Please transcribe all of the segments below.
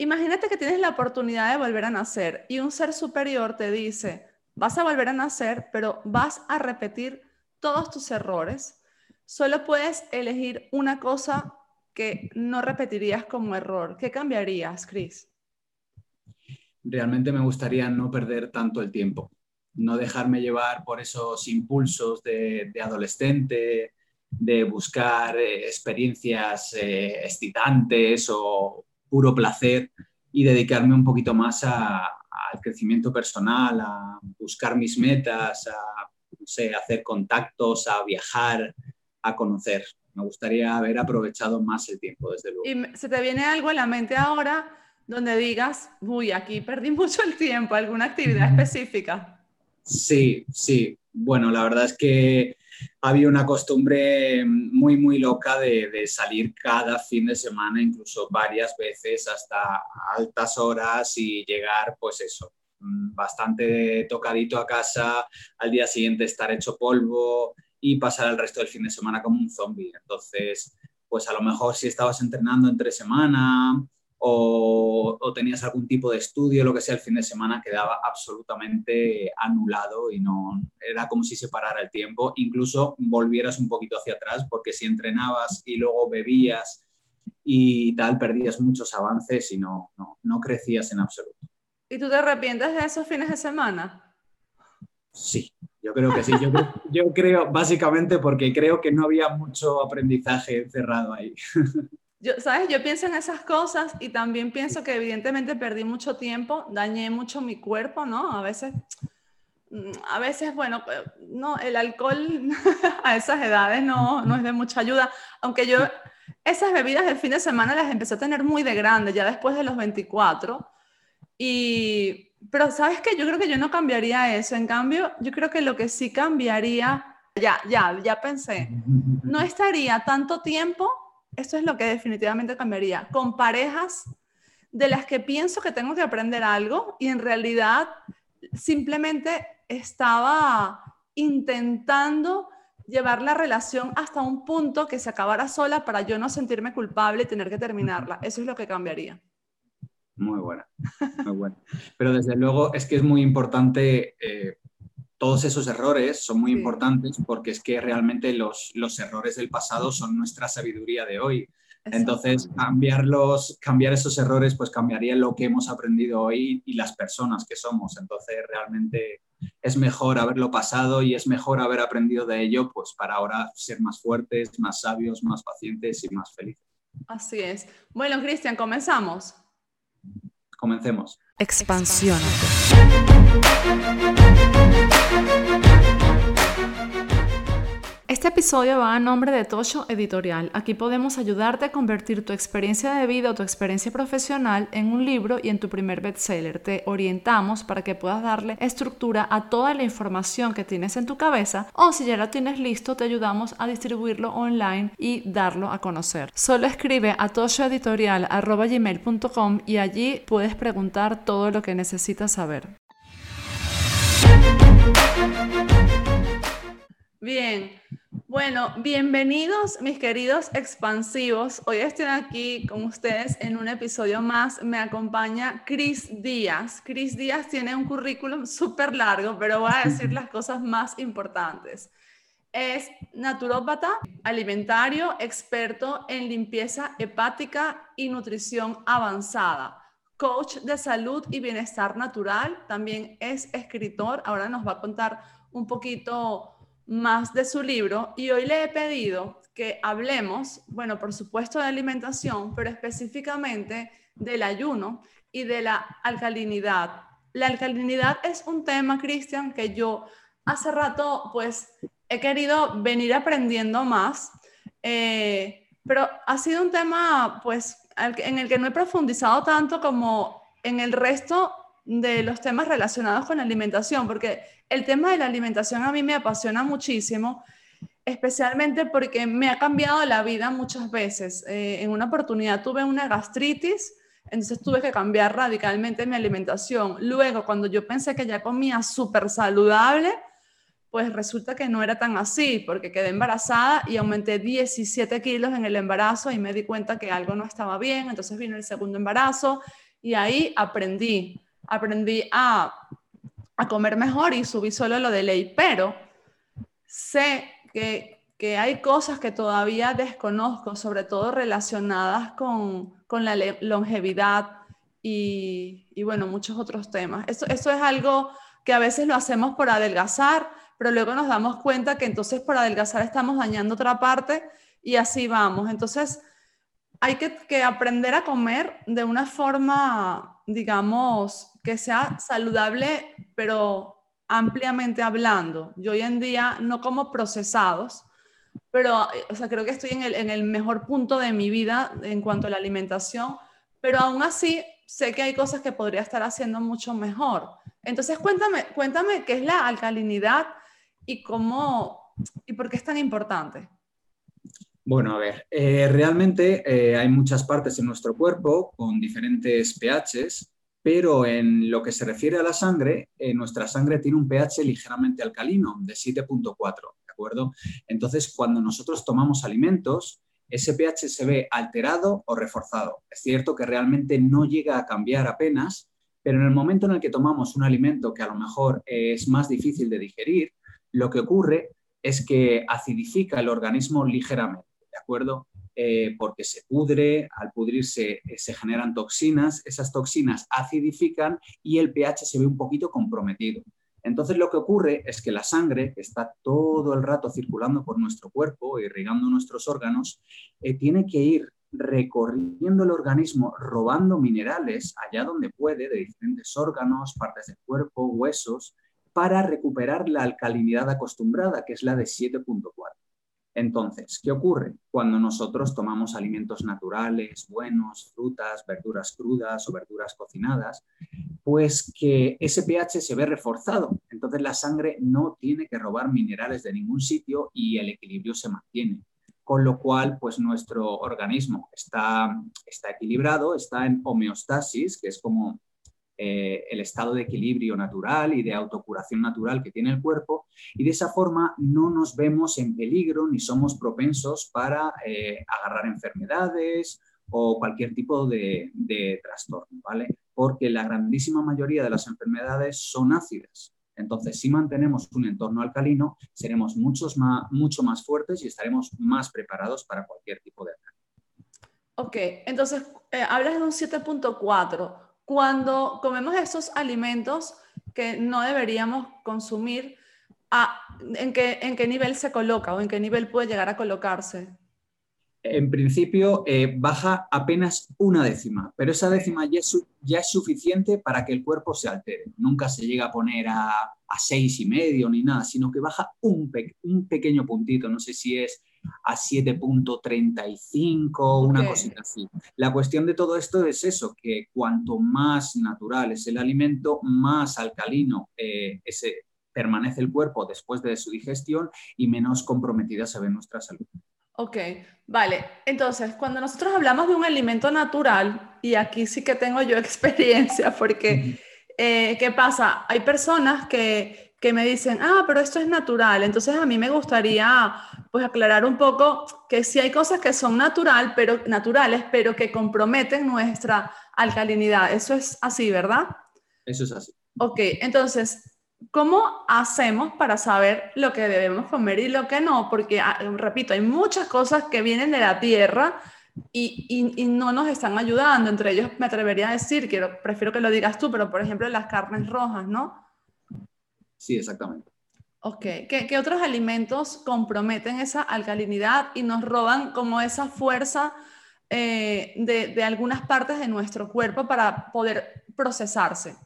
Imagínate que tienes la oportunidad de volver a nacer y un ser superior te dice, vas a volver a nacer, pero vas a repetir todos tus errores. Solo puedes elegir una cosa que no repetirías como error. ¿Qué cambiarías, Chris? Realmente me gustaría no perder tanto el tiempo, no dejarme llevar por esos impulsos de, adolescente, de buscar eh, experiencias eh, excitantes o puro placer y dedicarme un poquito más al crecimiento personal, a buscar mis metas, a hacer contactos, a viajar, a conocer. Me gustaría haber aprovechado más el tiempo, desde luego. ¿Y se te viene algo a la mente ahora donde digas, uy, aquí perdí mucho el tiempo, alguna actividad específica? Sí, sí. Bueno, la verdad es que había una costumbre muy, muy loca de, salir cada fin de semana, incluso varias veces hasta altas horas y llegar, pues eso, mm, bastante tocadito a casa, al día siguiente estar hecho polvo y pasar el resto del fin de semana como un zombie. Entonces, pues a lo mejor si estabas entrenando entre semana o, tenías algún tipo de estudio, lo que sea, el fin de semana quedaba absolutamente anulado y no era como si se parara el tiempo. Incluso volvieras un poquito hacia atrás, porque si entrenabas y luego bebías y tal, perdías muchos avances y no, no, no crecías en absoluto. ¿Y tú te arrepientes de esos fines de semana? Sí, yo creo que sí. Yo yo creo, básicamente porque creo que no había mucho aprendizaje encerrado ahí. Yo, ¿sabes? Yo pienso en esas cosas y también pienso que evidentemente perdí mucho tiempo, dañé mucho mi cuerpo, ¿no? A veces, mm, a veces, bueno, pues, no, el alcohol a esas edades no, no es de mucha ayuda, aunque yo esas bebidas del fin de semana las empecé a tener muy de grande, ya después de los 24. Y, pero sabes que yo creo que yo no cambiaría eso, en cambio, yo creo que lo que sí cambiaría, ya, ya, ya pensé, no estaría tanto tiempo esto es lo que definitivamente cambiaría, con parejas de las que pienso que tengo que aprender algo y en realidad simplemente estaba intentando llevar la relación hasta un punto que se acabara sola para yo no sentirme culpable y tener que terminarla. Eso es lo que cambiaría. Muy buena, muy buena. Pero desde luego es que es muy importante eh, todos esos errores son muy importantes porque es que realmente los, los errores del pasado son nuestra sabiduría de hoy. Entonces, cambiarlos, cambiar esos errores, pues cambiaría lo que hemos aprendido hoy y las personas que somos. Entonces, realmente es mejor haberlo pasado y es mejor haber aprendido de ello, pues para ahora ser más fuertes, más sabios, más pacientes y más felices. Así es. Bueno, Cristian, comenzamos. Comencemos. Expansión. Este episodio va a nombre de Tosho Editorial. Aquí podemos ayudarte a convertir tu experiencia de vida o tu experiencia profesional en un libro y en tu primer bestseller. Te orientamos para que puedas darle estructura a toda la información que tienes en tu cabeza o si ya lo tienes listo, te ayudamos a distribuirlo online y darlo a conocer. Solo escribe a toshoeditorial.com y allí puedes preguntar todo lo que necesitas saber. Bien, bueno, bienvenidos mis queridos expansivos. Hoy estoy aquí con ustedes en un episodio más. Me acompaña Chris Díaz. Chris Díaz tiene un currículum súper largo, pero voy a decir las cosas más importantes. Es naturópata, alimentario, experto en limpieza hepática y nutrición avanzada, coach de salud y bienestar natural, también es escritor. Ahora nos va a contar un poquito más de su libro y hoy le he pedido que hablemos, bueno, por supuesto de alimentación, pero específicamente del ayuno y de la alcalinidad. La alcalinidad es un tema, Cristian, que yo hace rato pues he querido venir aprendiendo más, eh, pero ha sido un tema pues en el que no he profundizado tanto como en el resto de los temas relacionados con la alimentación, porque el tema de la alimentación a mí me apasiona muchísimo, especialmente porque me ha cambiado la vida muchas veces. Eh, en una oportunidad tuve una gastritis, entonces tuve que cambiar radicalmente mi alimentación. Luego, cuando yo pensé que ya comía súper saludable, pues resulta que no era tan así, porque quedé embarazada y aumenté 17 kilos en el embarazo y me di cuenta que algo no estaba bien, entonces vino el segundo embarazo Y ahí aprendí, aprendí a, a comer mejor y subí solo lo de ley, pero sé que, hay cosas que todavía desconozco, sobre todo relacionadas con, la longevidad y, bueno, muchos otros temas. Eso, eso es algo que a veces lo hacemos por adelgazar, pero luego nos damos cuenta que entonces por adelgazar estamos dañando otra parte y así vamos. Entonces, hay que, aprender a comer de una forma, digamos, que sea saludable, pero ampliamente hablando. Yo hoy en día no como procesados, pero o sea, creo que estoy en el, en el mejor punto de mi vida en cuanto a la alimentación, pero aún así sé que hay cosas que podría estar haciendo mucho mejor. Entonces, cuéntame, cuéntame qué es la alcalinidad y cómo y por qué es tan importante. Bueno, a ver, eh, realmente eh, hay muchas partes en nuestro cuerpo con diferentes pHs, pero en lo que se refiere a la sangre, eh, nuestra sangre tiene un pH ligeramente alcalino, de 7.4, ¿de acuerdo? Entonces, cuando nosotros tomamos alimentos, ese pH se ve alterado o reforzado. Es cierto que realmente no llega a cambiar apenas, pero en el momento en el que tomamos un alimento que a lo mejor es más difícil de digerir, lo que ocurre es que acidifica el organismo ligeramente, ¿de acuerdo? Eh, porque se pudre, al pudrirse eh, se generan toxinas, esas toxinas acidifican y el pH se ve un poquito comprometido. Entonces lo que ocurre es que la sangre, que está todo el rato circulando por nuestro cuerpo, irrigando nuestros órganos, eh, tiene que ir recorriendo el organismo, robando minerales allá donde puede, de diferentes órganos, partes del cuerpo, huesos, para recuperar la alcalinidad acostumbrada, que es la de 7.4. Entonces, ¿qué ocurre cuando nosotros tomamos alimentos naturales, buenos, frutas, verduras crudas o verduras cocinadas? Pues que ese pH se ve reforzado. Entonces la sangre no tiene que robar minerales de ningún sitio y el equilibrio se mantiene. Con lo cual, pues nuestro organismo está, está equilibrado, está en homeostasis, que es como eh, el estado de equilibrio natural y de autocuración natural que tiene el cuerpo y de esa forma no nos vemos en peligro ni somos propensos para eh, agarrar enfermedades o cualquier tipo de, trastorno, ¿vale? Porque la grandísima mayoría de las enfermedades son ácidas. Entonces, si mantenemos un entorno alcalino, seremos muchos más, mucho más fuertes y estaremos más preparados para cualquier tipo de ataque. Ok, entonces eh, hablas de un 7.4 cuando comemos esos alimentos que no deberíamos consumir, ¿en, qué, ¿en qué nivel se coloca o en qué nivel puede llegar a colocarse? En principio eh, baja apenas una décima, pero esa décima ya es, ya es, suficiente para que el cuerpo se altere. Nunca se llega a poner a, a seis y medio ni nada, sino que baja un, un pequeño puntito. No sé si es a 7.35, una cosita así. La cuestión de todo esto es eso, que cuanto más natural es el alimento, más alcalino eh, ese, permanece el cuerpo después de su digestión y menos comprometida se ve nuestra salud. Ok, vale. Entonces, cuando nosotros hablamos de un alimento natural, y aquí sí que tengo yo experiencia, porque, eh, ¿qué pasa? Hay personas que que me dicen, ah, pero esto es natural. Entonces a mí me gustaría pues aclarar un poco que sí hay cosas que son natural, pero, naturales, pero que comprometen nuestra alcalinidad. Eso es así, ¿verdad? Eso es así. Ok, entonces, ¿cómo hacemos para saber lo que debemos comer y lo que no? Porque, ah, repito, hay muchas cosas que vienen de la tierra y, y, y, no nos están ayudando. Entre ellos me atrevería a decir, quiero, prefiero que lo digas tú, pero por ejemplo las carnes rojas, ¿no? Sí, exactamente. Ok, ¿Qué, otros alimentos comprometen esa alcalinidad y nos roban como esa fuerza eh, de, algunas partes de nuestro cuerpo para poder procesarse?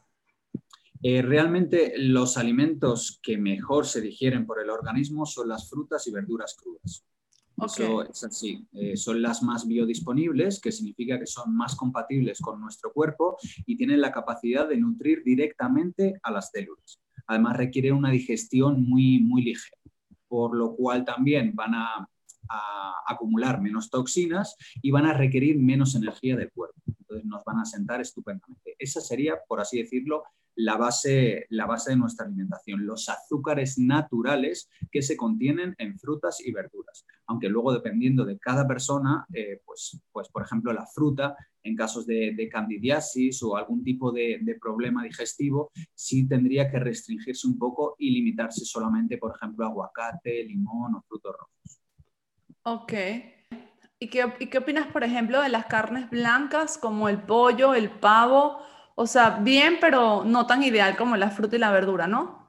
Eh, realmente los alimentos que mejor se digieren por el organismo son las frutas y verduras crudas. Eso es así. Eh, son las más biodisponibles, que significa que son más compatibles con nuestro cuerpo y tienen la capacidad de nutrir directamente a las células. Además requiere una digestión muy, muy ligera, por lo cual también van a, acumular menos toxinas y van a requerir menos energía del cuerpo. Entonces nos van a sentar estupendamente. Esa sería, por así decirlo, la base, la base de nuestra alimentación, los azúcares naturales que se contienen en frutas y verduras. Aunque luego, dependiendo de cada persona, eh, pues, pues, por ejemplo, la fruta en casos de, candidiasis o algún tipo de, problema digestivo, sí tendría que restringirse un poco y limitarse solamente, por ejemplo, aguacate, limón o frutos rojos. Ok. ¿Y qué, ¿Y qué opinas, por ejemplo, de las carnes blancas como el pollo, el pavo? O sea, bien, pero no tan ideal como la fruta y la verdura, ¿no?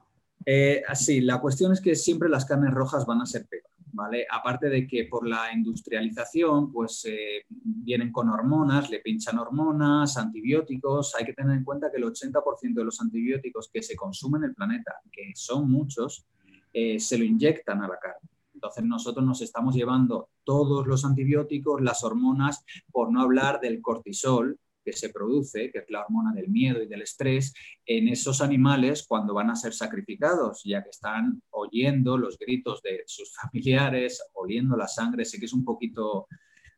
Eh, sí, la cuestión es que siempre las carnes rojas van a ser peor. ¿vale? Aparte de que por la industrialización, pues eh, vienen con hormonas, le pinchan hormonas, antibióticos. Hay que tener en cuenta que el 80% de los antibióticos que se consumen en el planeta, que son muchos, eh, se lo inyectan a la carne. Entonces nosotros nos estamos llevando todos los antibióticos, las hormonas, por no hablar del cortisol, que se produce, que es la hormona del miedo y del estrés, en esos animales cuando van a ser sacrificados, ya que están oyendo los gritos de sus familiares, oliendo la sangre. Sé que es un poquito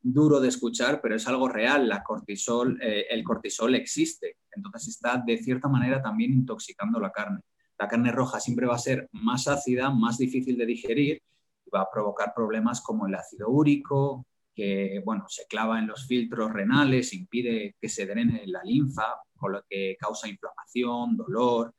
duro de escuchar, pero es algo real. La cortisol, eh, el cortisol existe, entonces está de cierta manera también intoxicando la carne. La carne roja siempre va a ser más ácida, más difícil de digerir va a provocar problemas como el ácido úrico, que bueno, se clava en los filtros renales, impide que se drene la linfa, con lo que causa inflamación, dolor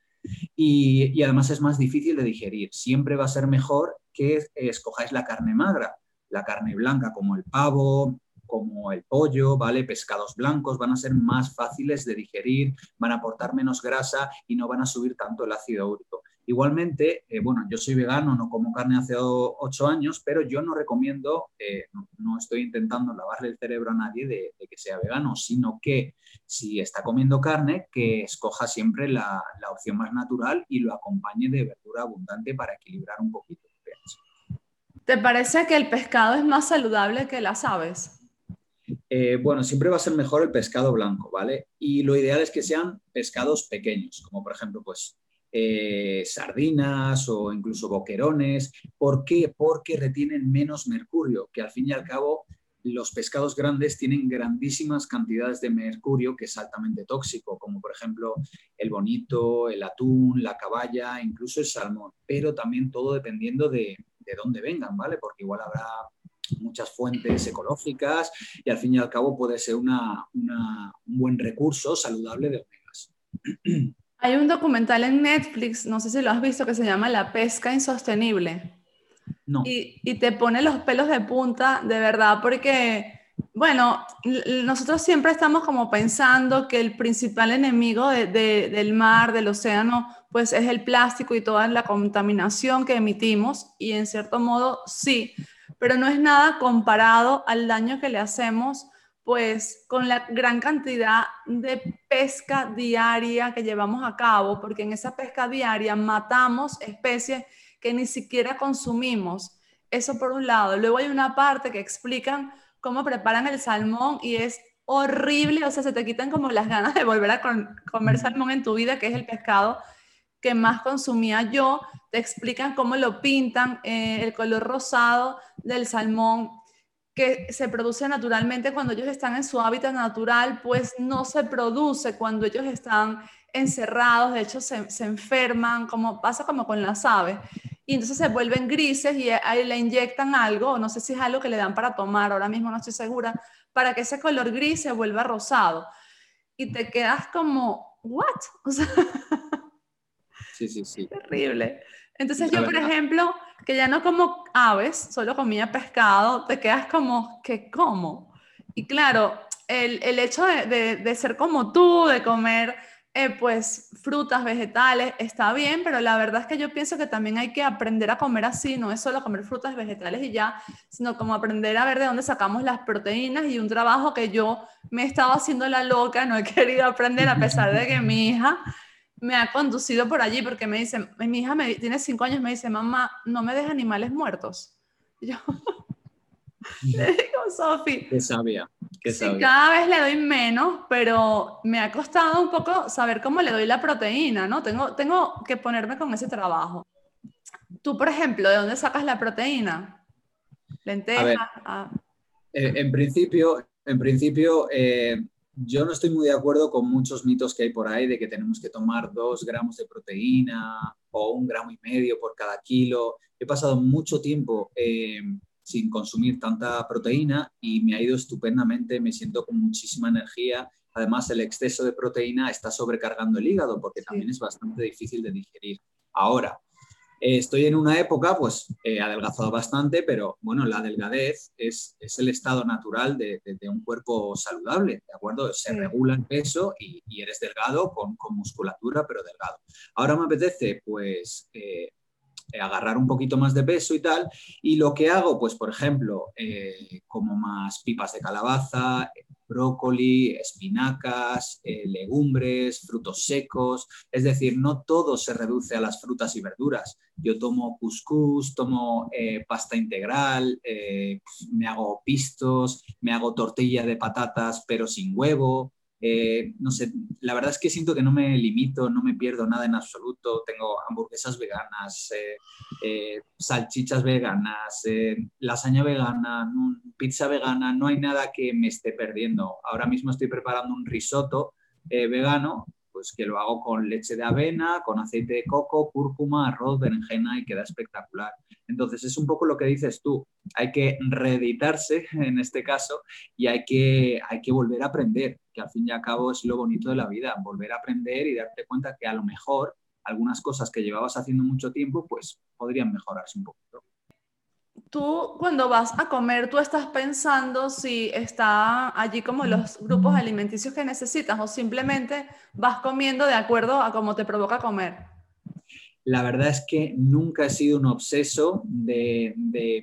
y, y, además es más difícil de digerir. Siempre va a ser mejor que escojáis la carne magra, la carne blanca como el pavo, como el pollo, ¿vale? Pescados blancos van a ser más fáciles de digerir, van a aportar menos grasa y no van a subir tanto el ácido úrico. Igualmente, eh, bueno, yo soy vegano, no como carne hace ocho años, pero yo no recomiendo, eh, no, estoy intentando lavarle el cerebro a nadie de, que sea vegano, sino que si está comiendo carne, que escoja siempre la, opción más natural y lo acompañe de verdura abundante para equilibrar un poquito. ¿Te parece que el pescado es más saludable que las aves? Eh, bueno, siempre va a ser mejor el pescado blanco, ¿vale? Y lo ideal es que sean pescados pequeños, como por ejemplo, pues eh, sardinas o incluso boquerones. ¿Por qué? Porque retienen menos mercurio, que al fin y al cabo los pescados grandes tienen grandísimas cantidades de mercurio que es altamente tóxico, como por ejemplo el bonito, el atún, la caballa, incluso el salmón, pero también todo dependiendo de, dónde vengan, ¿vale? Porque igual habrá muchas fuentes ecológicas y al fin y al cabo puede ser un buen recurso saludable de omegas. Hay un documental en Netflix, no sé si lo has visto, que se llama La pesca insostenible. No. Y, te pone los pelos de punta, de verdad, porque, bueno, nosotros siempre estamos como pensando que el principal enemigo del mar, del océano, pues es el plástico y toda la contaminación que emitimos, y en cierto modo sí, pero no es nada comparado al daño que le hacemos pues con la gran cantidad de pesca diaria que llevamos a cabo, porque en esa pesca diaria matamos especies que ni siquiera consumimos. Eso por un lado. Luego hay una parte que explican cómo preparan el salmón y es horrible, o sea, se te quitan como las ganas de volver a comer salmón en tu vida, que es el pescado que más consumía yo. Te explican cómo lo pintan, eh, el color rosado del salmón que se produce naturalmente cuando ellos están en su hábitat natural, pues no se produce cuando ellos están encerrados, de hecho se, se enferman, como pasa como con las aves, y entonces se vuelven grises y ahí le inyectan algo, no sé si es algo que le dan para tomar, ahora mismo no estoy segura, para que ese color gris se vuelva rosado. Y te quedas como, ¿what? O sea, sí, sí, sí. Terrible. Entonces yo, por ejemplo, que ya no como aves, solo comía pescado, te quedas como, ¿qué como? Y claro, el, el hecho de, de, ser como tú, de comer eh, pues frutas, vegetales, está bien, pero la verdad es que yo pienso que también hay que aprender a comer así, no es solo comer frutas, vegetales y ya, sino como aprender a ver de dónde sacamos las proteínas y un trabajo que yo me he estado haciendo la loca, no he querido aprender a pesar de que mi hija me ha conducido por allí porque me dice, mi hija me, tiene cinco años, me dice, mamá, no me dejes animales muertos. yo le digo, Sofi. Qué sabia, qué sabia. cada vez le doy menos, pero me ha costado un poco saber cómo le doy la proteína, ¿no? Tengo, tengo que ponerme con ese trabajo. Tú, por ejemplo, ¿de dónde sacas la proteína? Lentejas. Ah. Eh, en principio, en principio eh, yo no estoy muy de acuerdo con muchos mitos que hay por ahí de que tenemos que tomar dos gramos de proteína o un gramo y medio por cada kilo. He pasado mucho tiempo eh, sin consumir tanta proteína y me ha ido estupendamente, me siento con muchísima energía. Además, el exceso de proteína está sobrecargando el hígado porque también es bastante difícil de digerir. Ahora, eh, estoy en una época, pues he adelgazado bastante, pero bueno, la delgadez es, el estado natural de, un cuerpo saludable, ¿de acuerdo? Se regula el peso y, eres delgado con, musculatura, pero delgado. Ahora me apetece, pues, eh, eh, agarrar un poquito más de peso y tal. Y lo que hago, pues por ejemplo, eh, como más pipas de calabaza, brócoli, espinacas, eh, legumbres, frutos secos. Es decir, no todo se reduce a las frutas y verduras. Yo tomo couscous, tomo pasta integral, me hago pistos, me hago tortilla de patatas pero sin huevo. Eh, no sé, la verdad es que siento que no me limito, no me pierdo nada en absoluto. Tengo hamburguesas veganas, eh, eh, salchichas veganas, lasaña vegana, pizza vegana, no hay nada que me esté perdiendo. Ahora mismo estoy preparando un risotto vegano pues que lo hago con leche de avena, con aceite de coco, cúrcuma, arroz, berenjena y queda espectacular. Entonces es un poco lo que dices tú, hay que reeditarse en este caso y hay que, hay que volver a aprender, que al fin y al cabo es lo bonito de la vida, volver a aprender y darte cuenta que a lo mejor algunas cosas que llevabas haciendo mucho tiempo pues podrían mejorarse un poquito tú cuando vas a comer, tú estás pensando si está allí como los grupos alimenticios que necesitas o simplemente vas comiendo de acuerdo a cómo te provoca comer. La verdad es que nunca he sido un obseso de,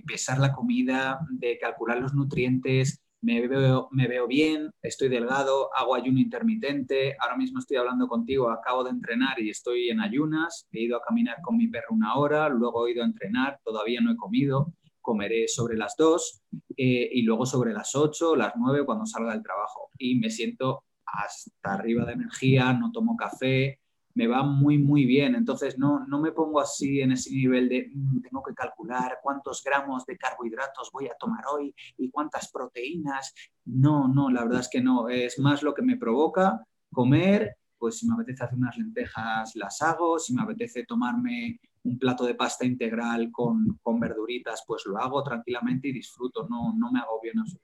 pesar la comida, de calcular los nutrientes. Me veo, me veo bien, estoy delgado, hago ayuno intermitente. Ahora mismo estoy hablando contigo, acabo de entrenar y estoy en ayunas. He ido a caminar con mi perro una hora, luego he ido a entrenar, todavía no he comido comeré sobre las 2 eh, y luego sobre las 8, las 9 cuando salga del trabajo. Y me siento hasta arriba de energía, no tomo café, me va muy, muy bien. Entonces no, no me pongo así en ese nivel de mm, tengo que calcular cuántos gramos de carbohidratos voy a tomar hoy y cuántas proteínas. No, no, la verdad es que no. Es más lo que me provoca comer. Pues si me apetece hacer unas lentejas, las hago. Si me apetece tomarme un plato de pasta integral con, con, verduritas, pues lo hago tranquilamente y disfruto, no, no me hago bien eso.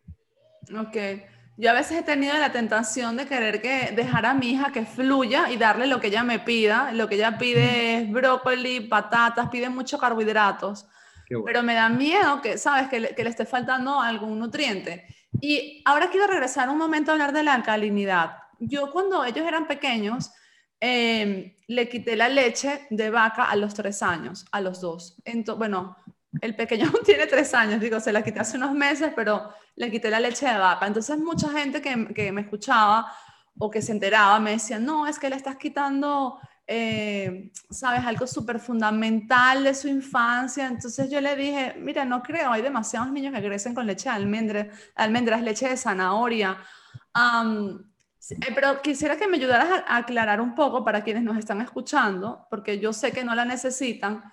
Ok. Yo a veces he tenido la tentación de querer que dejar a mi hija que fluya y darle lo que ella me pida. Lo que ella pide es brócoli, patatas, pide muchos carbohidratos. Pero me da miedo que, ¿sabes? Que le, que le esté faltando algún nutriente. Y ahora quiero regresar un momento a hablar de la alcalinidad. Yo cuando ellos eran pequeños, Em, le quité la leche de vaca a los tres años, a los dos. Entonces, bueno, el pequeño tiene tres años, digo, se la quité hace unos meses, pero le quité la leche de vaca. Entonces, mucha gente que, que me escuchaba o que se enteraba me decía, no, es que le estás quitando, eh, sabes, algo súper fundamental de su infancia. Entonces yo le dije, mira, no creo, hay demasiados niños que crecen con leche de almendras, almendras leche de zanahoria. Eh, pero quisiera que me ayudaras a, aclarar un poco para quienes nos están escuchando, porque yo sé que no la necesitan.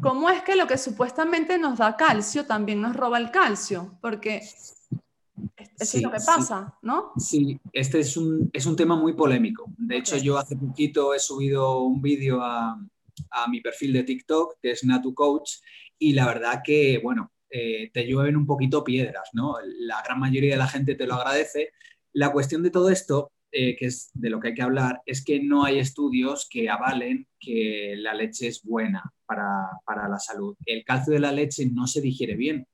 ¿Cómo es que lo que supuestamente nos da calcio también nos roba el calcio? Porque eso es lo que pasa, ¿no? Sí, este es un, es un tema muy polémico. De hecho, yo hace poquito he subido un vídeo a, a, mi perfil de TikTok, que es Natu Coach, y la verdad que, bueno, eh, te llueven un poquito piedras, ¿no? La gran mayoría de la gente te lo agradece, la cuestión de todo esto, eh, que es de lo que hay que hablar, es que no hay estudios que avalen que la leche es buena para, la salud. El calcio de la leche no se digiere bien,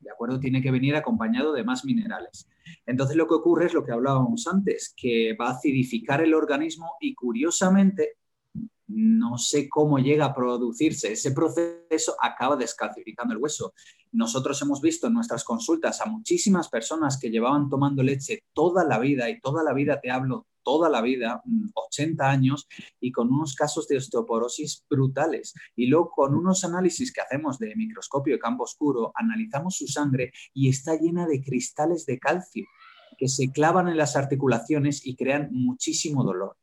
¿de acuerdo? Tiene que venir acompañado de más minerales. Entonces lo que ocurre es lo que hablábamos antes, que va a acidificar el organismo y curiosamente no sé cómo llega a producirse. Ese proceso acaba descalcificando el hueso. Nosotros hemos visto en nuestras consultas a muchísimas personas que llevaban tomando leche toda la vida, y toda la vida te hablo, toda la vida, 80 mm, años, y con unos casos de osteoporosis brutales. Y luego con unos análisis que hacemos de microscopio de campo oscuro, analizamos su sangre y está llena de cristales de calcio que se clavan en las articulaciones y crean muchísimo dolor.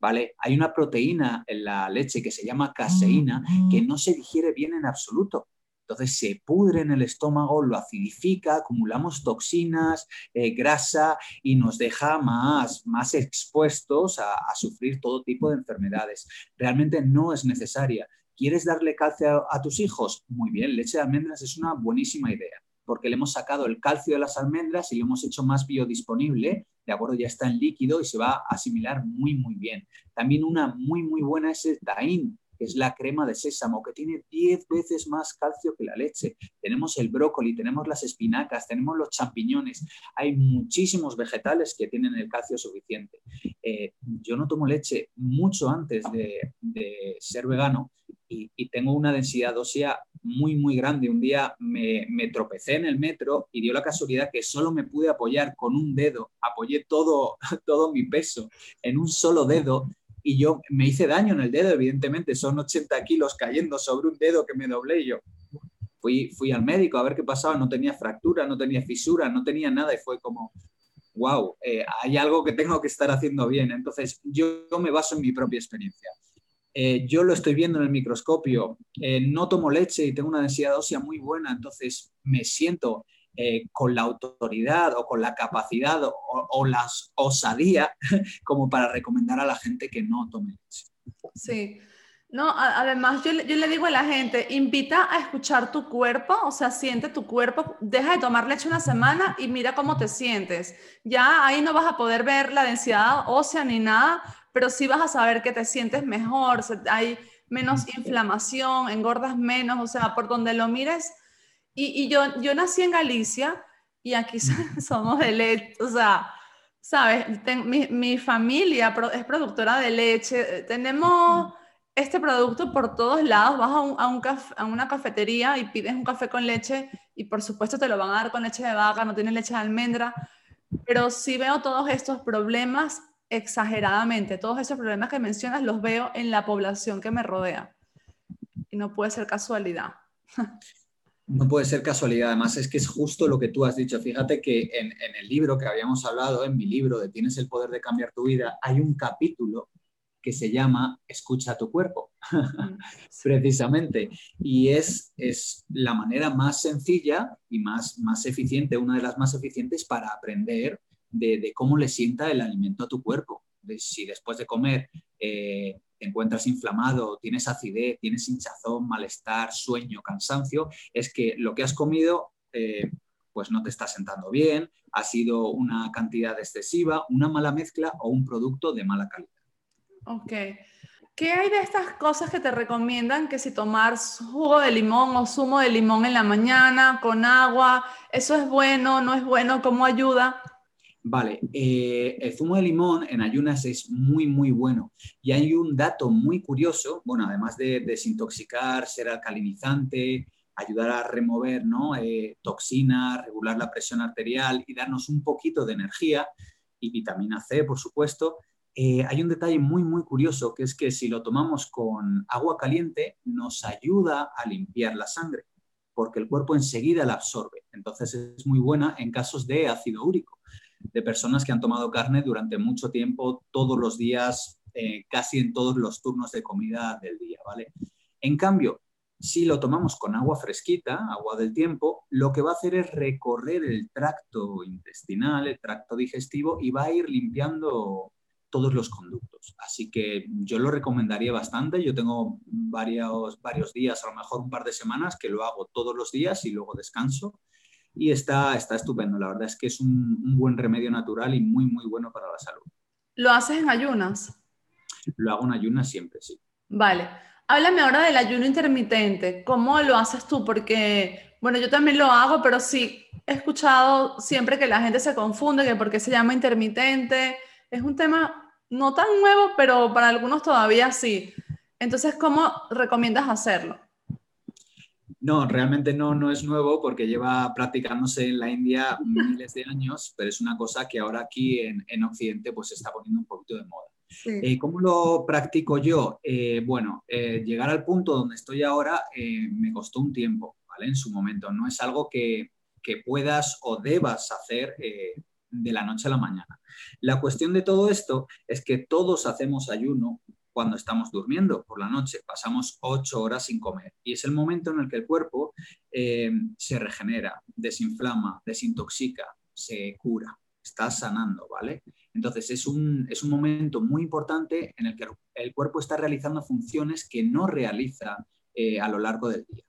¿Vale? Hay una proteína en la leche que se llama caseína que no se digiere bien en absoluto. Entonces se pudre en el estómago, lo acidifica, acumulamos toxinas, eh, grasa y nos deja más, más expuestos a, sufrir todo tipo de enfermedades. Realmente no es necesaria. ¿Quieres darle calcio a, tus hijos? Muy bien, leche de almendras es una buenísima idea. Porque le hemos sacado el calcio de las almendras y lo hemos hecho más biodisponible, de acuerdo, ya está en líquido y se va a asimilar muy, muy bien. También una muy, muy buena es el taín, que es la crema de sésamo, que tiene 10 veces más calcio que la leche. Tenemos el brócoli, tenemos las espinacas, tenemos los champiñones. Hay muchísimos vegetales que tienen el calcio suficiente. Eh, yo no tomo leche mucho antes de, ser vegano y, tengo una densidad ósea muy, muy grande. Un día me, me, tropecé en el metro y dio la casualidad que solo me pude apoyar con un dedo, apoyé todo, todo mi peso en un solo dedo y yo me hice daño en el dedo, evidentemente, son 80 kilos cayendo sobre un dedo que me doblé y yo fui, fui al médico a ver qué pasaba, no tenía fractura, no tenía fisura, no tenía nada y fue como, wow, eh, hay algo que tengo que estar haciendo bien. Entonces, yo, me baso en mi propia experiencia. Eh, yo lo estoy viendo en el microscopio, eh, no tomo leche y tengo una densidad ósea muy buena, entonces me siento eh, con la autoridad o con la capacidad o, la osadía como para recomendar a la gente que no tome leche. Sí. No, además yo, yo, le digo a la gente, invita a escuchar tu cuerpo, o sea, siente tu cuerpo, deja de tomar leche una semana y mira cómo te sientes. Ya ahí no vas a poder ver la densidad ósea ni nada, pero sí vas a saber que te sientes mejor, hay menos inflamación, engordas menos, o sea, por donde lo mires, y, yo, yo nací en Galicia y aquí somos de leche, o sea, ¿sabes? mi, familia es productora de leche, tenemos este producto por todos lados, vas a, un, a, una cafetería y pides un café con leche y por supuesto te lo van a dar con leche de vaca, no tiene leche de almendra, pero sí veo todos estos problemas exageradamente, todos esos problemas que mencionas los veo en la población que me rodea y no puede ser casualidad. No puede ser casualidad, además es que es justo lo que tú has dicho. Fíjate que en, el libro que habíamos hablado, en mi libro de Tienes el poder de cambiar tu vida, hay un capítulo que se llama Escucha tu cuerpo, mm, precisamente. Y es, es la manera más sencilla y más, más eficiente, una de las más eficientes para aprender de, cómo le sienta el alimento a tu cuerpo. si después de comer eh, te encuentras inflamado, tienes acidez, tienes hinchazón, malestar, sueño, cansancio, es que lo que has comido eh, pues no te está sentando bien, ha sido una cantidad excesiva, una mala mezcla o un producto de mala calidad. Ok. ¿Qué hay de estas cosas que te recomiendan que si tomar jugo de limón o zumo de limón en la mañana con agua, eso es bueno, no es bueno, cómo ayuda? Vale, eh, el zumo de limón en ayunas es muy, muy bueno. Y hay un dato muy curioso, bueno, además de desintoxicar, ser alcalinizante, ayudar a remover. Eh, toxinas, regular la presión arterial y darnos un poquito de energía y vitamina C, por supuesto. Eh, hay un detalle muy, muy curioso, que es que si lo tomamos con agua caliente, nos ayuda a limpiar la sangre, porque el cuerpo enseguida la absorbe. Entonces es muy buena en casos de ácido úrico de personas que han tomado carne durante mucho tiempo, todos los días, eh, casi en todos los turnos de comida del día, ¿vale? En cambio, si lo tomamos con agua fresquita, agua del tiempo, lo que va a hacer es recorrer el tracto intestinal, el tracto digestivo y va a ir limpiando todos los conductos. Así que yo lo recomendaría bastante. Yo tengo varios, varios días, a lo mejor un par de semanas, que lo hago todos los días y luego descanso y está, está estupendo. La verdad es que es un, buen remedio natural y muy, muy bueno para la salud. ¿Lo haces en ayunas? Lo hago en ayunas siempre, sí. Vale. Háblame ahora del ayuno intermitente. ¿Cómo lo haces tú? Porque, bueno, yo también lo hago, pero sí he escuchado siempre que la gente se confunde, que por qué se llama intermitente. Es un tema no tan nuevo, pero para algunos todavía sí. Entonces, ¿cómo recomiendas hacerlo? No, realmente no, no es nuevo porque lleva practicándose en la India miles de años, pero es una cosa que ahora aquí en, Occidente pues se está poniendo un poquito de moda. Eh, ¿Cómo lo practico yo? Eh, bueno, eh, llegar al punto donde estoy ahora me costó un tiempo, ¿vale? En su momento. No es algo que, que puedas o debas hacer de la noche a la mañana. La cuestión de todo esto es que todos hacemos ayuno cuando estamos durmiendo por la noche. Pasamos ocho horas sin comer y es el momento en el que el cuerpo eh, se regenera, desinflama, desintoxica, se cura, está sanando, ¿vale? Entonces es un, es un momento muy importante en el que el cuerpo está realizando funciones que no realiza eh, a lo largo del día.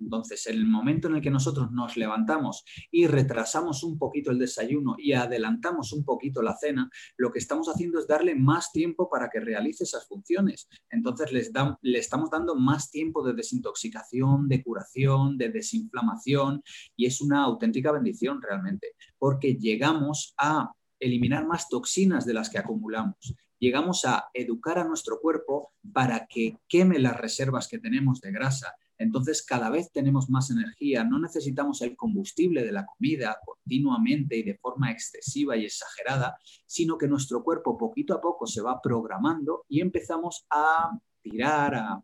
Entonces, en el momento en el que nosotros nos levantamos y retrasamos un poquito el desayuno y adelantamos un poquito la cena, lo que estamos haciendo es darle más tiempo para que realice esas funciones. Entonces, les le estamos dando más tiempo de desintoxicación, de curación, de desinflamación y es una auténtica bendición realmente, porque llegamos a eliminar más toxinas de las que acumulamos llegamos a educar a nuestro cuerpo para que queme las reservas que tenemos de grasa. Entonces cada vez tenemos más energía, no necesitamos el combustible de la comida continuamente y de forma excesiva y exagerada, sino que nuestro cuerpo poquito a poco se va programando y empezamos a tirar, a,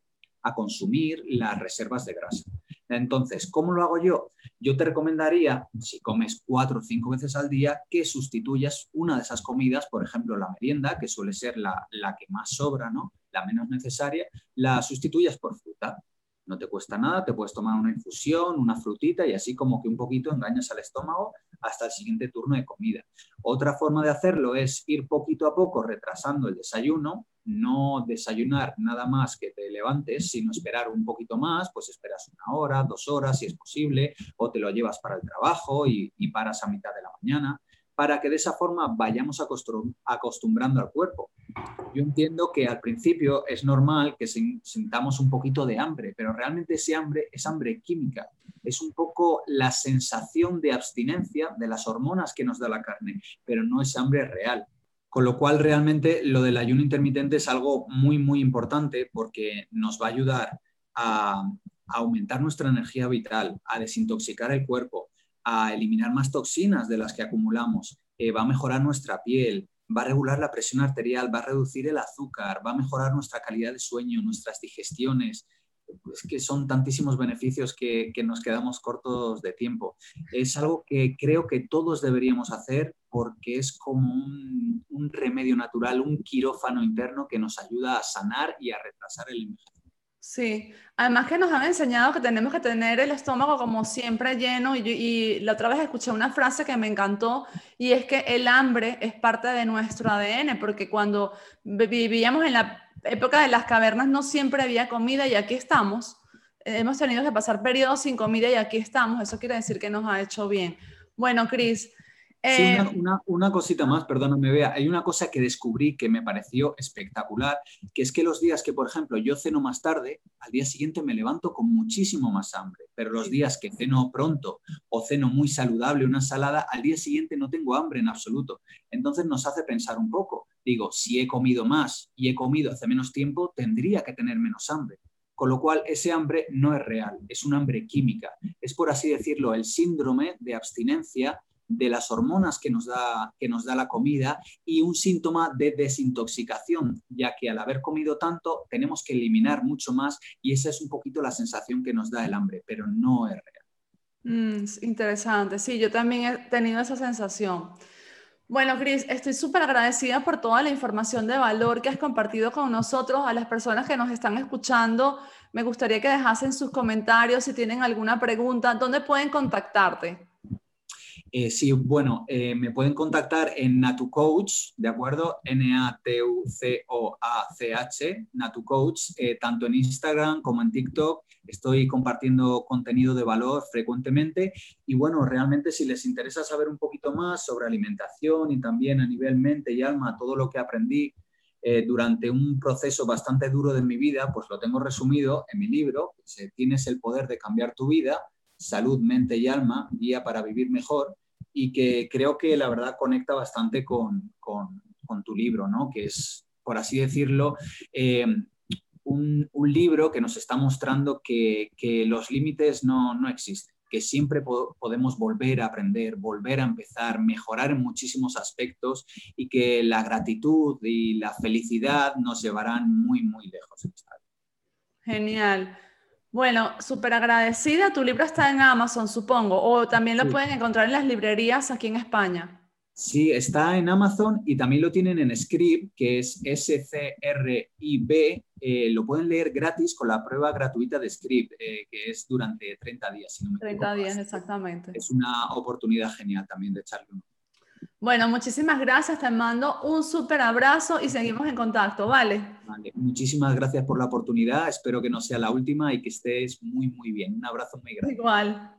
consumir las reservas de grasa. Entonces, ¿cómo lo hago yo? Yo te recomendaría, si comes cuatro o cinco veces al día, que sustituyas una de esas comidas, por ejemplo, la merienda, que suele ser la, que más sobra, ¿no? la menos necesaria, la sustituyas por fruta. No te cuesta nada, te puedes tomar una infusión, una frutita y así como que un poquito engañas al estómago hasta el siguiente turno de comida. Otra forma de hacerlo es ir poquito a poco retrasando el desayuno, no desayunar nada más que te levantes, sino esperar un poquito más, pues esperas una hora, dos horas si es posible, o te lo llevas para el trabajo y, paras a mitad de la mañana, para que de esa forma vayamos acostumbrando al cuerpo. Yo entiendo que al principio es normal que sintamos un poquito de hambre, pero realmente ese hambre es hambre química. Es un poco la sensación de abstinencia de las hormonas que nos da la carne, pero no es hambre real. Con lo cual, realmente lo del ayuno intermitente es algo muy, muy importante porque nos va a ayudar a, aumentar nuestra energía vital, a desintoxicar el cuerpo, a eliminar más toxinas de las que acumulamos, eh, va a mejorar nuestra piel, va a regular la presión arterial, va a reducir el azúcar, va a mejorar nuestra calidad de sueño, nuestras digestiones, es que son tantísimos beneficios que, nos quedamos cortos de tiempo. Es algo que creo que todos deberíamos hacer porque es como un, un remedio natural, un quirófano interno que nos ayuda a sanar y a retrasar el envejecimiento. Sí, además que nos han enseñado que tenemos que tener el estómago como siempre lleno y, y, la otra vez escuché una frase que me encantó y es que el hambre es parte de nuestro ADN porque cuando vivíamos en la época de las cavernas no siempre había comida y aquí estamos. Hemos tenido que pasar periodos sin comida y aquí estamos. Eso quiere decir que nos ha hecho bien. Bueno, Cris. Eh, una, cosita más, perdóname, vea. Hay una cosa que descubrí que me pareció espectacular, que es que los días que, por ejemplo, yo ceno más tarde, al día siguiente me levanto con muchísimo más hambre. Pero los días que ceno pronto o ceno muy saludable, una ensalada, al día siguiente no tengo hambre en absoluto. Entonces nos hace pensar un poco digo, si he comido más y he comido hace menos tiempo, tendría que tener menos hambre. Con lo cual, ese hambre no es real, es un hambre química. Es, por así decirlo, el síndrome de abstinencia de las hormonas que nos da, que nos da la comida y un síntoma de desintoxicación, ya que al haber comido tanto tenemos que eliminar mucho más y esa es un poquito la sensación que nos da el hambre, pero no es real. Mm, interesante, sí, yo también he tenido esa sensación. Bueno, Cris, estoy súper agradecida por toda la información de valor que has compartido con nosotros, a las personas que nos están escuchando. Me gustaría que dejasen sus comentarios si tienen alguna pregunta. ¿Dónde pueden contactarte? Eh, sí, bueno, eh, me pueden contactar en NatuCoach, ¿de acuerdo? N-A-T-U-C-O-A-C-H, NatuCoach, eh, tanto en Instagram como en TikTok. Estoy compartiendo contenido de valor frecuentemente y bueno, realmente si les interesa saber un poquito más sobre alimentación y también a nivel mente y alma, todo lo que aprendí durante un proceso bastante duro de mi vida, pues lo tengo resumido en mi libro, Tienes el poder de cambiar tu vida salud, mente y alma, guía para vivir mejor, y que creo que la verdad conecta bastante con, tu libro, ¿no? que es, por así decirlo, eh, un, libro que nos está mostrando que, los límites no, existen que siempre podemos volver a aprender, volver a empezar, mejorar en muchísimos aspectos y que la gratitud y la felicidad nos llevarán muy, muy lejos. Genial. Bueno, súper agradecida. Tu libro está en Amazon, supongo, o también lo pueden encontrar en las librerías aquí en España. Sí, está en Amazon y también lo tienen en Script, que es S-C-R-I-B. Eh, lo pueden leer gratis con la prueba gratuita de Script, eh, que es durante 30 días. Si no me 30 días, exactamente. Es una oportunidad genial también de echarle uno. Bueno, muchísimas gracias, te mando un súper abrazo y seguimos en contacto, ¿vale? Vale, muchísimas gracias por la oportunidad, espero que no sea la última y que estés muy, muy bien. Un abrazo muy grande. Igual.